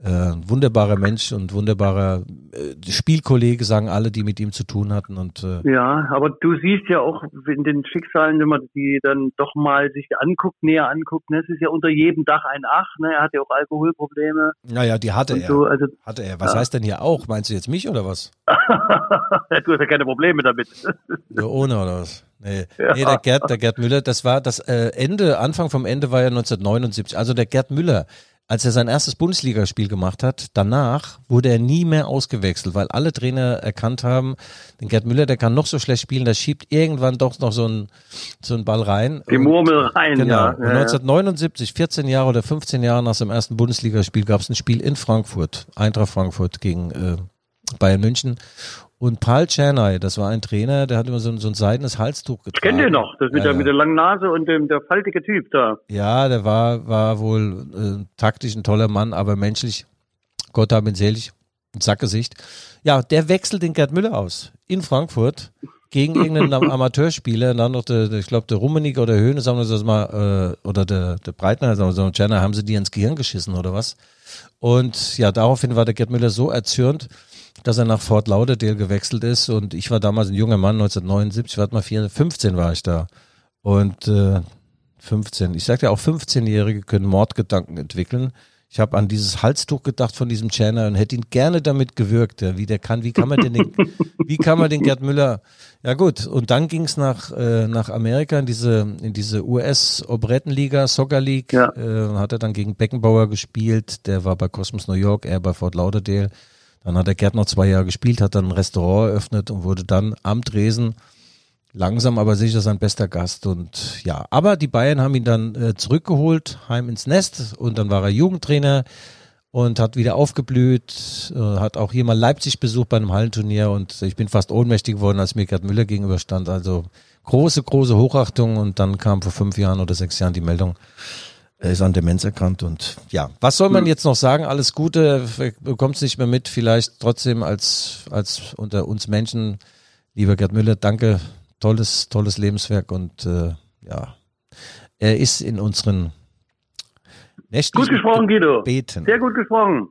Äh, wunderbarer Mensch und wunderbarer äh, Spielkollege, sagen alle, die mit ihm zu tun hatten. Und äh, Ja, aber du siehst ja auch in den Schicksalen, wenn man die dann doch mal sich anguckt, näher anguckt, ne, es ist ja unter jedem Dach ein Ach, ne, er hat ja auch Alkoholprobleme naja, die hatte er. so, also Hatte er. Was Ja. heißt denn hier auch? Meinst du jetzt mich oder was? <laughs> du hast ja keine Probleme damit. <laughs> Ja, ohne oder was? Nee, Ja. nee der, Gerd, der Gerd Müller, das war das äh, Ende, Anfang vom Ende war ja 1979. Also der Gerd Müller, als er sein erstes Bundesligaspiel gemacht hat, danach wurde er nie mehr ausgewechselt, weil alle Trainer erkannt haben, den Gerd Müller, der kann noch so schlecht spielen, der schiebt irgendwann doch noch so einen so einen Ball rein. Die Murmel rein, Genau. ja. Und ja, ja. 1979, 14 Jahre oder 15 Jahre nach seinem ersten Bundesligaspiel, gab es ein Spiel in Frankfurt, Eintracht Frankfurt gegen äh, Bayern München. Und Paul Czernay, das war ein Trainer, der hat immer so, ein- so ein seidenes Halstuch Ich getragen. kenne den noch, das mit, Ja, der, mit der langen Nase und dem, der faltige Typ da. Ja, der war, war wohl äh, taktisch ein toller Mann, aber menschlich, Gott hab ihn selig, ein Sackgesicht. Ja, der wechselt den Gerd Müller aus in Frankfurt gegen <laughs> irgendeinen Am- Amateurspieler. Und dann noch der, der ich glaube, der Rummenigge oder Höhne, sagen wir das mal, äh, oder der, der Breitner, sagen wir so, Jenner, haben sie die ins Gehirn geschissen oder was? Und ja, daraufhin war der Gerd Müller so erzürnt, dass er nach Fort Lauderdale gewechselt ist. Und ich war damals ein junger Mann, 1979, warte mal, 4, 15 war ich da. Und äh, 15. Ich sagte ja auch 15-Jährige können Mordgedanken entwickeln. Ich habe an dieses Halstuch gedacht von diesem Channer und hätte ihn gerne damit gewürgt. Ja, wie der kann, wie kann man denn den, wie kann man den Gerd Müller? Ja gut. Und dann ging es nach äh, nach Amerika in diese in diese US Operettenliga Soccer League. Ja. Äh, hat er dann gegen Beckenbauer gespielt. Der war bei Cosmos New York, er bei Fort Lauderdale. Dann hat der Gerd noch zwei Jahre gespielt, hat dann ein Restaurant eröffnet und wurde dann am Dresen langsam aber sicher sein bester Gast. Und ja, aber die Bayern haben ihn dann äh, zurückgeholt, heim ins Nest. Und dann war er Jugendtrainer und hat wieder aufgeblüht, äh, hat auch hier mal Leipzig besucht bei einem Hallenturnier. Und ich bin fast ohnmächtig geworden, als mir Gerd Müller gegenüberstand. Also große, große Hochachtung. Und dann kam vor fünf Jahren oder sechs Jahren die Meldung, er ist an Demenz erkrannt und ja, was soll man jetzt noch sagen? Alles Gute, bekommt es nicht mehr mit, vielleicht trotzdem als, als unter uns Menschen, lieber Gerd Müller, danke, tolles, tolles Lebenswerk und äh, ja, er ist in unseren nächtlichen Gut gesprochen, Guido. Beten. Sehr gut gesprochen.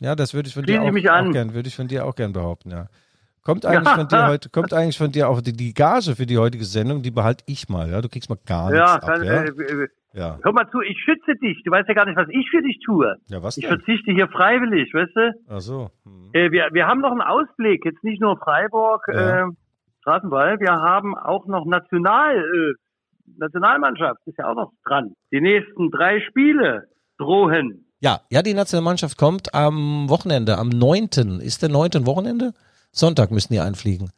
Ja, das würde ich von Schließe dir ich auch, auch gern, würde ich von dir auch gern behaupten, ja. Kommt eigentlich Ja. von dir <laughs> heute, kommt eigentlich von dir auch die, die Gage für die heutige Sendung, die behalte ich mal, ja. Du kriegst mal gar nichts Ja, ab, ja. äh, äh, ja. hör mal zu, ich schütze dich. Du weißt ja gar nicht, was ich für dich tue. Ja, was Ich denn? verzichte hier freiwillig, weißt du? Ach so. Hm. Äh, wir, wir haben noch einen Ausblick, jetzt nicht nur Freiburg, Ja. äh, Straßenball, wir haben auch noch National, äh, Nationalmannschaft, ist ja auch noch dran. Die nächsten drei Spiele drohen. Ja, ja, die Nationalmannschaft kommt am Wochenende, am 9. Ist der 9. Wochenende? Sonntag müssen die einfliegen.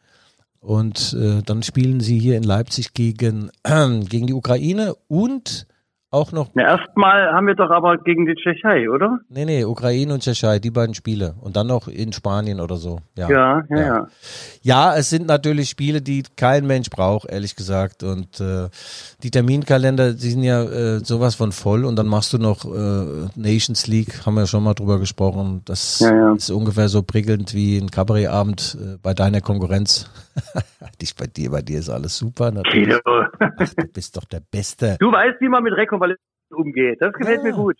Und äh, dann spielen sie hier in Leipzig gegen, <clears throat> gegen die Ukraine und auch noch, Na, erstmal haben wir doch aber gegen die Tschechei, oder? nee, nee, Ukraine und Tschechei, die beiden Spiele. Und dann noch in Spanien oder so. Ja, Ja, ja, Ja. ja. Es sind natürlich Spiele, die kein Mensch braucht, ehrlich gesagt. Und äh, die Terminkalender, die sind ja äh, sowas von voll. Und dann machst du noch äh, Nations League, haben wir ja schon mal drüber gesprochen. Das Ja, ja. ist ungefähr so prickelnd wie ein Kabarettabend äh, bei deiner Konkurrenz. <laughs> Dich bei dir, bei dir ist alles super. Natürlich. Ach, du bist doch der Beste. Du weißt, wie man mit Rekonvaleszenz umgeht. Das gefällt Ja. mir gut.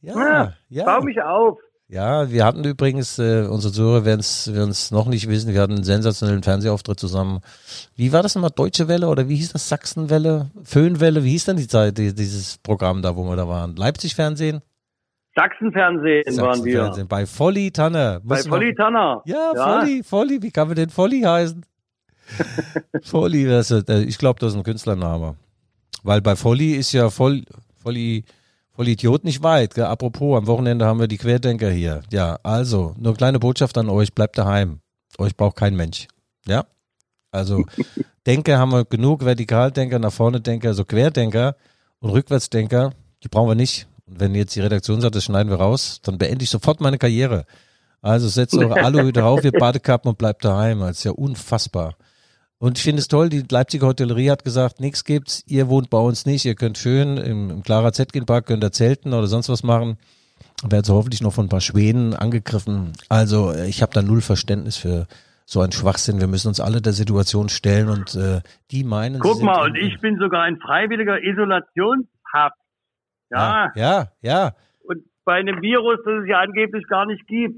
Ja, ja. Bau mich auf. Ja, wir hatten übrigens, äh, unsere Zuhörer werden es noch nicht wissen, wir hatten einen sensationellen Fernsehauftritt zusammen. Wie war das nochmal? Deutsche Welle oder wie hieß das? Sachsenwelle? Föhnwelle? Wie hieß denn die Zeit, die, dieses Programm da, wo wir da waren? Leipzig-Fernsehen? Sachsenfernsehen waren wir. Sachsen-Fernsehen. Bei Volli Tanne. Bei Polly Tanner. Ja, Volli, Volli. Wie kann man denn Volli heißen? <laughs> Volli, das ist, äh, ich glaube, das ist ein Künstlername. Weil bei Volli ist ja voll, Volli, voll Idiot nicht weit. Gell? Apropos, am Wochenende haben wir die Querdenker hier. Ja, also, nur eine kleine Botschaft an euch, bleibt daheim. Euch braucht kein Mensch. Ja? Also, <laughs> Denker haben wir genug, Vertikaldenker, nach vorne Denker, also Querdenker und Rückwärtsdenker, die brauchen wir nicht. Und wenn jetzt die Redaktion sagt, das schneiden wir raus, dann beende ich sofort meine Karriere. Also setzt eure <laughs> Aluhüte auf, ihr Badekappen und bleibt daheim. Das ist ja unfassbar. Und ich finde es toll, die Leipziger Hotellerie hat gesagt, nichts gibt's, ihr wohnt bei uns nicht, ihr könnt schön im, im Clara Zetkin Park, könnt ihr zelten oder sonst was machen. Werdet hoffentlich noch von ein paar Schweden angegriffen. Also äh, ich habe da null Verständnis für so einen Schwachsinn. Wir müssen uns alle der Situation stellen und äh, die meinen. Guck mal, und ich bin sogar ein freiwilliger Isolationshaft. Ja, ja, ja. und bei einem Virus, das es ja angeblich gar nicht gibt.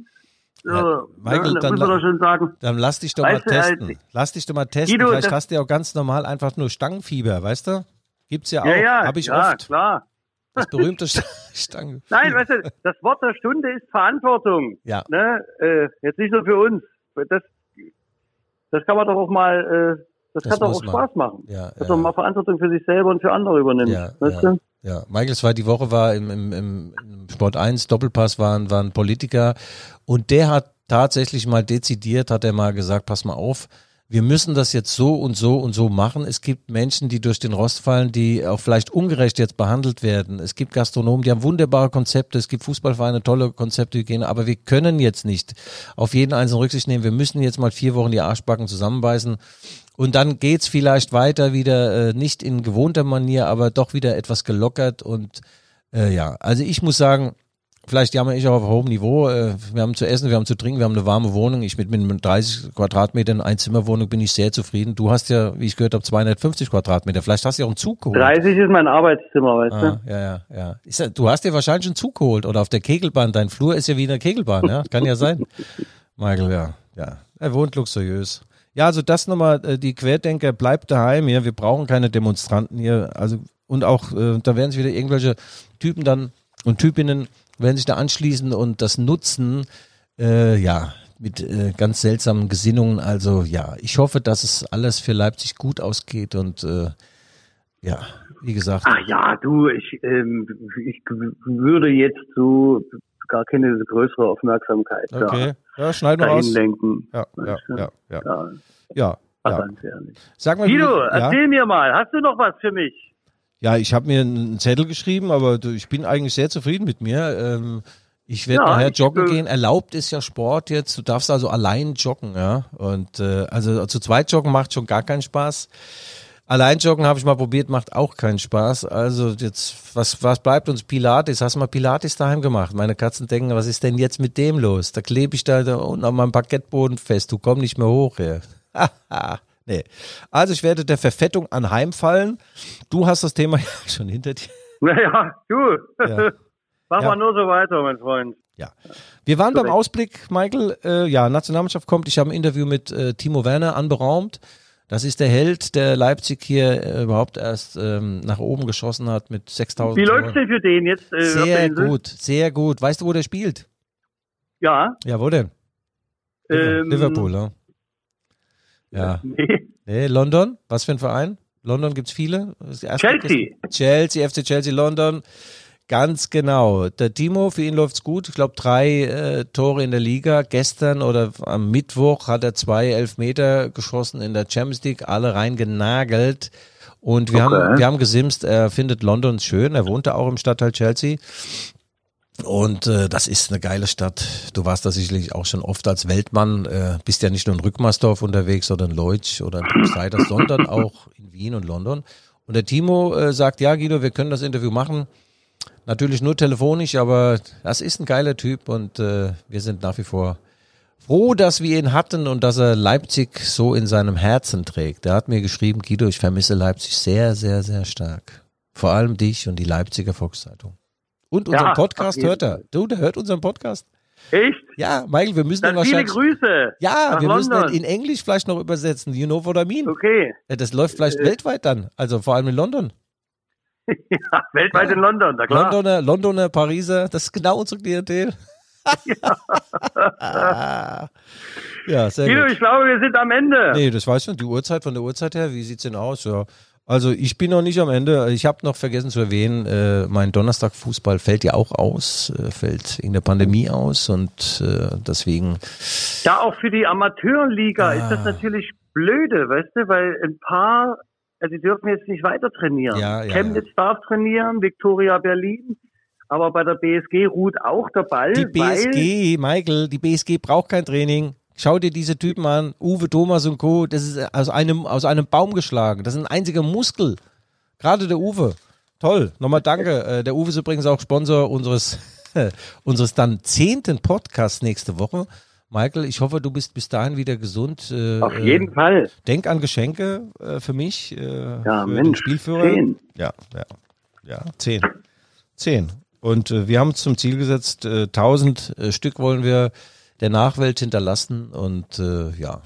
Ja, Michael, ne, dann la-. Dann lass dich doch Weißt mal du, testen. als- lass dich doch mal testen. Guido, Vielleicht das- hast du ja auch ganz normal einfach nur Stangenfieber, weißt du? Gibt's ja auch. Ja, ja, Hab ich ja, oft. klar. Das berühmte St- <laughs> Stangen. Nein, weißt du, das Wort der Stunde ist Verantwortung. Ja. Ne? Äh, jetzt nicht nur für uns. Das, das kann man doch auch mal, äh, das, Das kann doch auch man. Spaß machen. Ja, Dass ja. man mal Verantwortung für sich selber und für andere übernimmt. Ja, weißt ja. du? Ja, Michael, es war die Woche war im, im, im, Sport 1 Doppelpass waren, waren Politiker und der hat tatsächlich mal dezidiert, hat er mal gesagt, pass mal auf, wir müssen das jetzt so und so und so machen. Es gibt Menschen, die durch den Rost fallen, die auch vielleicht ungerecht jetzt behandelt werden. Es gibt Gastronomen, die haben wunderbare Konzepte. Es gibt Fußballvereine, tolle Konzepte, die gehen. Aber wir können jetzt nicht auf jeden Einzelnen Rücksicht nehmen. Wir müssen jetzt mal vier Wochen die Arschbacken zusammenbeißen. Und dann geht's vielleicht weiter wieder, äh, nicht in gewohnter Manier, aber doch wieder etwas gelockert. Und äh, ja, also ich muss sagen, vielleicht jammer ich auch auf hohem Niveau. Äh, wir haben zu essen, wir haben zu trinken, wir haben eine warme Wohnung. Ich mit, mit 30 Quadratmetern Einzimmerwohnung bin ich sehr zufrieden. Du hast ja, wie ich gehört habe, 250 Quadratmeter. Vielleicht hast du ja auch einen Zug geholt. 30 ist mein Arbeitszimmer, weißt Ah, ja, ja, ja. Ist. Du hast dir wahrscheinlich einen Zug geholt oder auf der Kegelbahn. Dein Flur ist ja wie eine Kegelbahn, ja? Kann ja sein. <laughs> Michael, ja, ja. Er wohnt luxuriös. Ja, also das nochmal, äh, die Querdenker, bleibt daheim hier. Wir brauchen keine Demonstranten hier. Also, und auch, äh, da werden sich wieder irgendwelche Typen dann und Typinnen werden sich da anschließen und das nutzen, äh, ja, mit äh, ganz seltsamen Gesinnungen. Also ja, ich hoffe, dass es alles für Leipzig gut ausgeht und äh, ja, wie gesagt. Ach ja, du, ich, ähm, ich würde jetzt so gar keine größere Aufmerksamkeit Okay, da, ja, schneiden wir raus. lenken. Ja, ja, du? ja, ja. Ja, Ja, ja. ganz ehrlich. Sag mal, Guido, ja, erzähl mir mal, hast du noch was für mich? ja, ich habe mir einen Zettel geschrieben, aber du, ich bin eigentlich sehr zufrieden mit mir. Ähm, ich werde Ja, nachher ich, joggen äh, gehen. Erlaubt ist ja Sport jetzt. Du darfst also allein joggen, ja. Und äh, also zu zweit joggen macht schon gar keinen Spaß. Allein joggen habe ich mal probiert, macht auch keinen Spaß. Also jetzt, was, was bleibt uns? Pilates. Hast du mal Pilates daheim gemacht? Meine Katzen denken, was ist denn jetzt mit dem los? Da klebe ich da, da unten an meinem Parkettboden fest. Du komm nicht mehr hoch. Ja. <laughs> nee. Also ich werde der Verfettung anheimfallen. Du hast das Thema <laughs> ja schon hinter dir. Naja, du, Ja. <laughs> mach Ja. mal nur so weiter, mein Freund. Ja. Wir waren beim Korrekt. Ausblick, Michael. Äh, ja, Nationalmannschaft kommt. Ich habe ein Interview mit äh, Timo Werner anberaumt. Das ist der Held, der Leipzig hier äh, überhaupt erst ähm, nach oben geschossen hat mit 6000 Wie läuft's denn für den jetzt? Äh, Sehr gut, sehr gut. Weißt du, wo der spielt? Ja. Ja, wo denn? Ähm, Liverpool, ne? Ja. <laughs> Nee. Nee, London? Was für ein Verein? London gibt's viele? Chelsea. Chelsea, FC Chelsea London. Ganz genau. Der Timo, für ihn läuft's gut. Ich glaube, drei äh, Tore in der Liga. Gestern oder am Mittwoch hat er zwei Elfmeter geschossen in der Champions League, alle reingenagelt. Und wir, Okay. haben, wir haben gesimst, er findet London schön. Er wohnte auch im Stadtteil Chelsea. Und äh, das ist eine geile Stadt. Du warst da sicherlich auch schon oft als Weltmann. Äh, bist ja nicht nur in Rückmarsdorf unterwegs oder in Leutsch oder in Brüsseider, sondern auch in Wien und London. Und der Timo äh, sagt, ja Guido, wir können das Interview machen. Natürlich nur telefonisch, aber das ist ein geiler Typ und äh, wir sind nach wie vor froh, dass wir ihn hatten und dass er Leipzig so in seinem Herzen trägt. Er hat mir geschrieben, Guido, ich vermisse Leipzig sehr, sehr, sehr stark. Vor allem dich und die Leipziger Volkszeitung. Und unseren Ja, Podcast hört er. Du, der hört unseren Podcast. Echt? Ja, Michael, wir müssen Dann viele wahrscheinlich. Grüße. Ja, wir müssen London. in Englisch vielleicht noch übersetzen. You know what I mean? Okay. Ja, Das läuft vielleicht weltweit dann. Also vor allem in London. <laughs> Ja, weltweit Ja. in London, na klar. Londoner, Londoner, Pariser, das ist genau unsere Klientel. <laughs> ja, sehr Guido, gut. ich glaube, wir sind am Ende. Nee, das weiß ich nicht. Die Uhrzeit von der Uhrzeit her, wie sieht's denn aus? Ja. Also ich bin noch nicht am Ende. Ich habe noch vergessen zu erwähnen, äh, mein Donnerstag-Fußball fällt ja auch aus, äh, fällt in der Pandemie aus und äh, deswegen Ja, auch für die Amateurliga Ah. ist das natürlich blöde, weißt du, weil ein paar, also die dürfen jetzt nicht weiter trainieren. Ja, ja, Chemnitz darf trainieren, Viktoria Berlin, aber bei der BSG ruht auch der Ball, Die BSG, Michael, die BSG braucht kein Training. Schau dir diese Typen an, Uwe Thomas und Co. Das ist aus einem, aus einem Baum geschlagen. Das ist ein einziger Muskel. Gerade der Uwe. Toll. Nochmal danke. <laughs> Äh, Der Uwe ist übrigens auch Sponsor unseres, <laughs> unseres dann zehnten Podcasts nächste Woche. Michael, ich hoffe, du bist bis dahin wieder gesund. Äh, auf jeden äh, Fall. Denk an Geschenke äh, für mich. Äh, Ja, für den Mensch, Spielführer. zehn. Ja, ja. Ja, zehn. Zehn. Und äh, wir haben uns zum Ziel gesetzt, äh, 1000 äh, Stück wollen wir der Nachwelt hinterlassen. Und ja.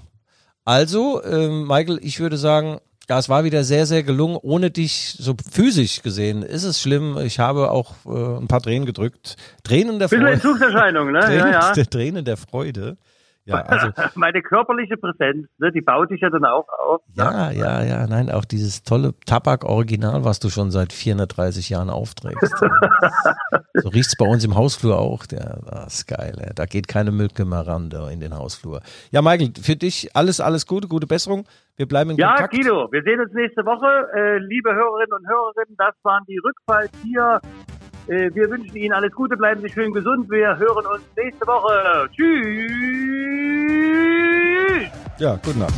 Also, ähm, Michael, ich würde sagen, ja, es war wieder sehr, sehr gelungen. Ohne dich so physisch gesehen ist es schlimm. Ich habe auch äh, ein paar Tränen gedrückt. Tränen der Bisschen Freude. Entzugserscheinung, ne? Tränen, <laughs> Ja, ja. Tränen der Freude. Ja, also <laughs> Meine körperliche Präsenz, ne, die baut dich ja dann auch auf. Ja, ja, ja, nein, auch dieses tolle Tabak-Original, was du schon seit 430 Jahren aufträgst. <laughs> so riecht's bei uns im Hausflur auch. Der, das ist geil, ey. da geht keine Milke mehr ran da in den Hausflur. Ja, Michael, für dich alles, alles Gute, gute Besserung. Wir bleiben in Ja, Kontakt. Guido, wir sehen uns nächste Woche. Äh, liebe Hörerinnen und Hörerinnen, das waren die Rückfalltier. Äh, wir wünschen Ihnen alles Gute, bleiben Sie schön gesund. Wir hören uns nächste Woche. Tschüss. Ja, gute Nacht.